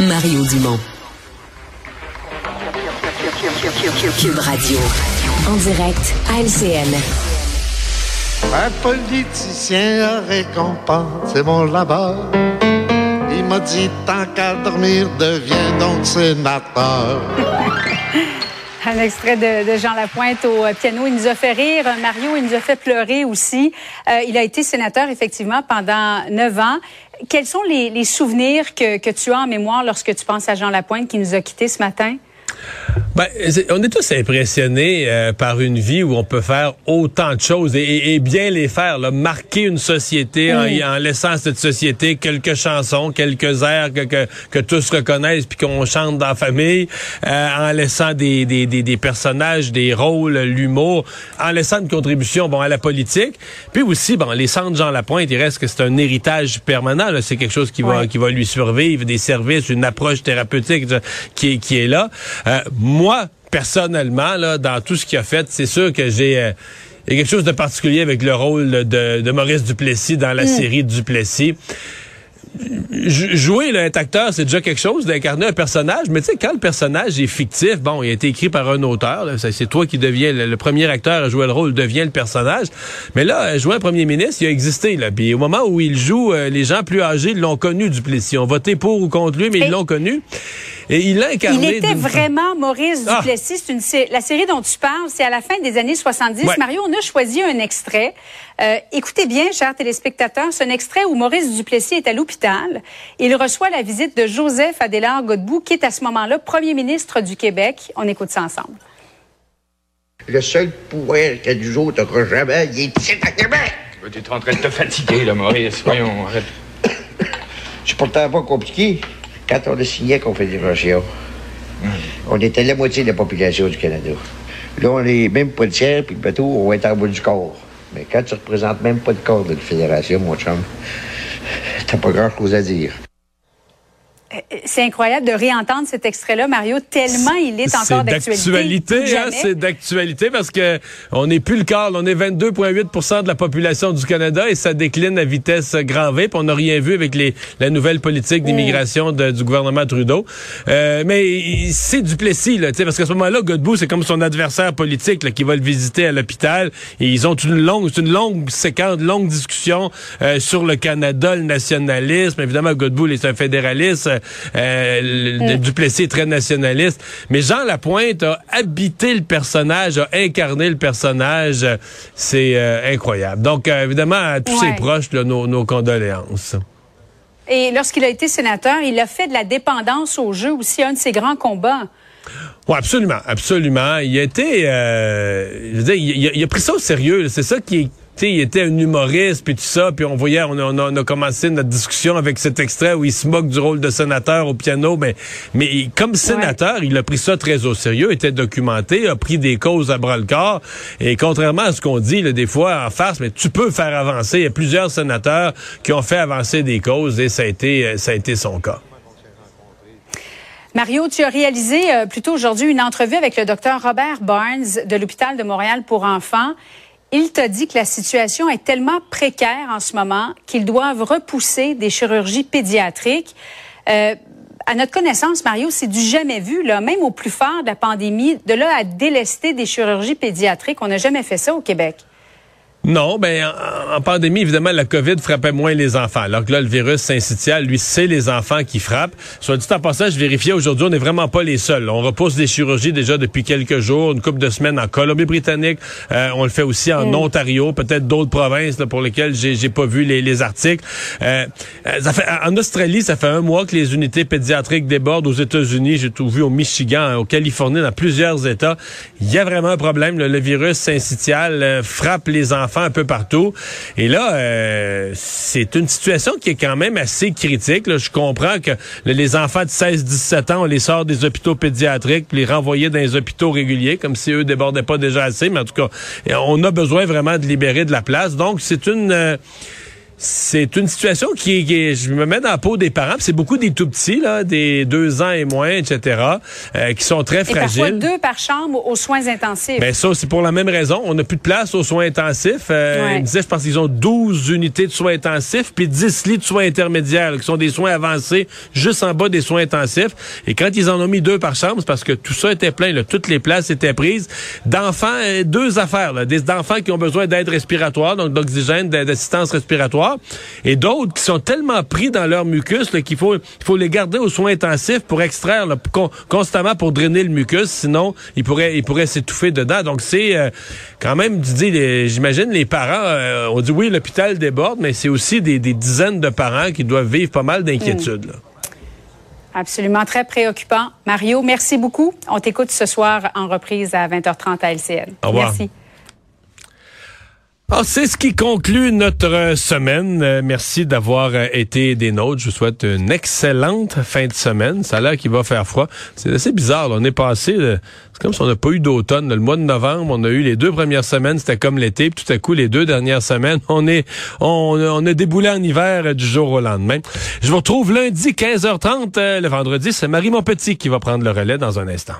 Mario Dumont. Cube Radio. En direct à LCN. Un politicien a récompensé mon labeur. Il m'a dit tant qu'à dormir, deviens donc sénateur. Un extrait de, Jean Lapointe au euh, piano. Il nous a fait rire. Mario, il nous a fait pleurer aussi. Euh, il a été sénateur, effectivement, pendant neuf ans. Quels sont les, souvenirs que, tu as en mémoire lorsque tu penses à Jean Lapointe qui nous a quittés ce matin? Ben, on est tous impressionnés euh, par une vie où on peut faire autant de choses et, bien les faire, là, marquer une société en, en, laissant cette société quelques chansons, quelques airs que, que, que tous reconnaissent puis qu'on chante dans la famille, euh, en laissant des, des, des, des, personnages, des rôles, l'humour, en laissant une contribution bon à la politique, puis aussi bon les centres Jean Lapointe, il reste que c'est un héritage permanent, c'est quelque chose qui va qui va lui survivre, des services, une approche thérapeutique qui, qui est là. Euh, moi, personnellement, là, dans tout ce qu'il a fait, c'est sûr que j'ai... Euh, il y a quelque chose de particulier avec le rôle de, de Maurice Duplessis dans la mm. série Duplessis jouer là, être acteur, c'est déjà quelque chose d'incarner un personnage, mais tu sais, quand le personnage est fictif, bon, il a été écrit par un auteur, c'est toi qui deviens le, premier acteur à jouer le rôle, devient le personnage. Mais là, jouer un premier ministre, il a existé. Là. Puis au moment où il joue, euh, les gens plus âgés l'ont connu, Duplessis. Ils ont voté pour ou contre lui, mais ils l'ont connu. Et il l'a incarné. Il était vraiment Maurice ah! Duplessis. Une, la série dont tu parles, c'est à la fin des années 70. Mario, on a choisi un extrait. Euh, écoutez bien, chers téléspectateurs, c'est un extrait où Maurice Duplessis est à l'hôpital. Il reçoit la visite de Joseph Adélard Godbout, qui est à ce moment-là premier ministre du Québec. On écoute ça ensemble. Le seul pouvoir que du jour t'auras jamais, il est ici à Québec. Tu es en train de te fatiguer, là, Maurice. Voyons, arrête. C'est pourtant pas compliqué. Quand on a signé la Confédération, on était la moitié de la population du Canada. Là, on est même pas le tiers, puis le bateau, on va être en bout du corps. Mais quand tu représentes même pas le corps de la fédération, mon chum, t'as pas grand-chose à dire. C'est incroyable de réentendre cet extrait-là, Mario, tellement il est encore d'actualité. Hein, c'est d'actualité parce que on n'est plus le quart, on est 22,8 de la population du Canada et ça décline à vitesse grand V. on n'a rien vu avec les, la nouvelle politique d'immigration du gouvernement Trudeau. Euh, mais c'est Duplessis, là, parce qu'à ce moment-là, Godbout, c'est comme son adversaire politique là, qui va le visiter à l'hôpital. Et ils ont une longue, une longue séquence, longue discussion euh, sur le Canada, le nationalisme. Évidemment, Godbout, il est un fédéraliste. Euh, mm. Duplessis est très nationaliste. Mais Jean Lapointe a habité le personnage, a incarné le personnage. C'est euh, incroyable. Donc, euh, évidemment, à tous ses proches, nos, condoléances. Et lorsqu'il a été sénateur, il a fait de la dépendance au jeu aussi un de ses grands combats. Oui, absolument, absolument. Il a été, je veux dire, il, il, a pris ça au sérieux. C'est ça qui est il était un humoriste, puis tout ça, puis on voyait, on a, commencé notre discussion avec cet extrait où il se moque du rôle de sénateur au piano, mais, mais comme sénateur, il a pris ça très au sérieux, était documenté, a pris des causes à bras-le-corps, et contrairement à ce qu'on dit, des fois, en farce, mais tu peux faire avancer. Il y a plusieurs sénateurs qui ont fait avancer des causes, et ça a été, ça a été son cas. Mario, tu as réalisé euh, plutôt aujourd'hui une entrevue avec le docteur Robert Barnes de l'hôpital de Montréal pour enfants il t'a dit que la situation est tellement précaire en ce moment qu'ils doivent repousser des chirurgies pédiatriques. Euh, à notre connaissance, Mario, c'est du jamais vu, là, même au plus fort de la pandémie, de là à délester des chirurgies pédiatriques. On n'a jamais fait ça au Québec. Non, ben en, pandémie, évidemment, la COVID frappait moins les enfants. Alors que là, le virus syncytial, lui, c'est les enfants qui frappent. Soit dit en passant, je vérifiais aujourd'hui, on n'est vraiment pas les seuls. On repousse des chirurgies déjà depuis quelques jours, une couple de semaines en Colombie-Britannique. Euh, on le fait aussi en mm. Ontario, peut-être d'autres provinces pour lesquelles j'ai pas vu les, les articles. Euh, euh, ça fait, en Australie, ça fait un mois que les unités pédiatriques débordent. Aux États-Unis, j'ai tout vu au Michigan, au Californie, dans plusieurs États. Il y a vraiment un problème. le virus syncytial frappe les enfants un peu partout. Et là, euh, c'est une situation qui est quand même assez critique. Je comprends que les enfants de 16-17 ans, on les sort des hôpitaux pédiatriques, puis les renvoyer dans les hôpitaux réguliers, comme si eux débordaient pas déjà assez. Mais en tout cas, on a besoin vraiment de libérer de la place. Donc, c'est une... Euh, C'est une situation qui, qui je me mets dans la peau des parents. C'est beaucoup des tout petits, là, des deux ans et moins, etc., euh, qui sont très Et fragiles. parfois deux par chambre aux soins intensifs. Ben ça, c'est pour la même raison. On n'a plus de place aux soins intensifs. Euh, Ouais. Il me disait, je pense qu'ils ont 12 unités de soins intensifs, puis 10 lits de soins intermédiaires, là, qui sont des soins avancés, juste en bas des soins intensifs. Et quand ils en ont mis deux par chambre, c'est parce que tout ça était plein. Là. Toutes les places étaient prises. D'enfants, euh, deux affaires. Là. Des enfants qui ont besoin d'aide respiratoire, donc d'oxygène, d'a- d'assistance respiratoire, et d'autres qui sont tellement pris dans leur mucus qu'il faut, il faut les garder aux soins intensifs pour extraire là, con- constamment pour drainer le mucus, sinon ils pourraient, ils pourraient s'étouffer dedans. Donc c'est euh, quand même, tu dis, les- j'imagine les parents, euh, on dit oui, l'hôpital déborde, mais c'est aussi des, des dizaines de parents qui doivent vivre pas mal d'inquiétudes. là. Absolument très préoccupant. Mario, merci beaucoup. On t'écoute ce soir en reprise à 20h30 à LCN. Au revoir. Merci. C'est ce qui conclut notre euh, semaine. Euh, merci d'avoir euh, été des nôtres. Je vous souhaite une excellente fin de semaine. Ça a l'air qu'il va faire froid. C'est assez bizarre. On est passé, c'est comme si on n'a pas eu d'automne. Le mois de novembre, on a eu les deux premières semaines, c'était comme l'été. Puis tout à coup, les deux dernières semaines, on est, on, on a déboulé en hiver du jour au lendemain. Je vous retrouve lundi 15h30. euh, le vendredi, c'est Marie Montpetit qui va prendre le relais dans un instant.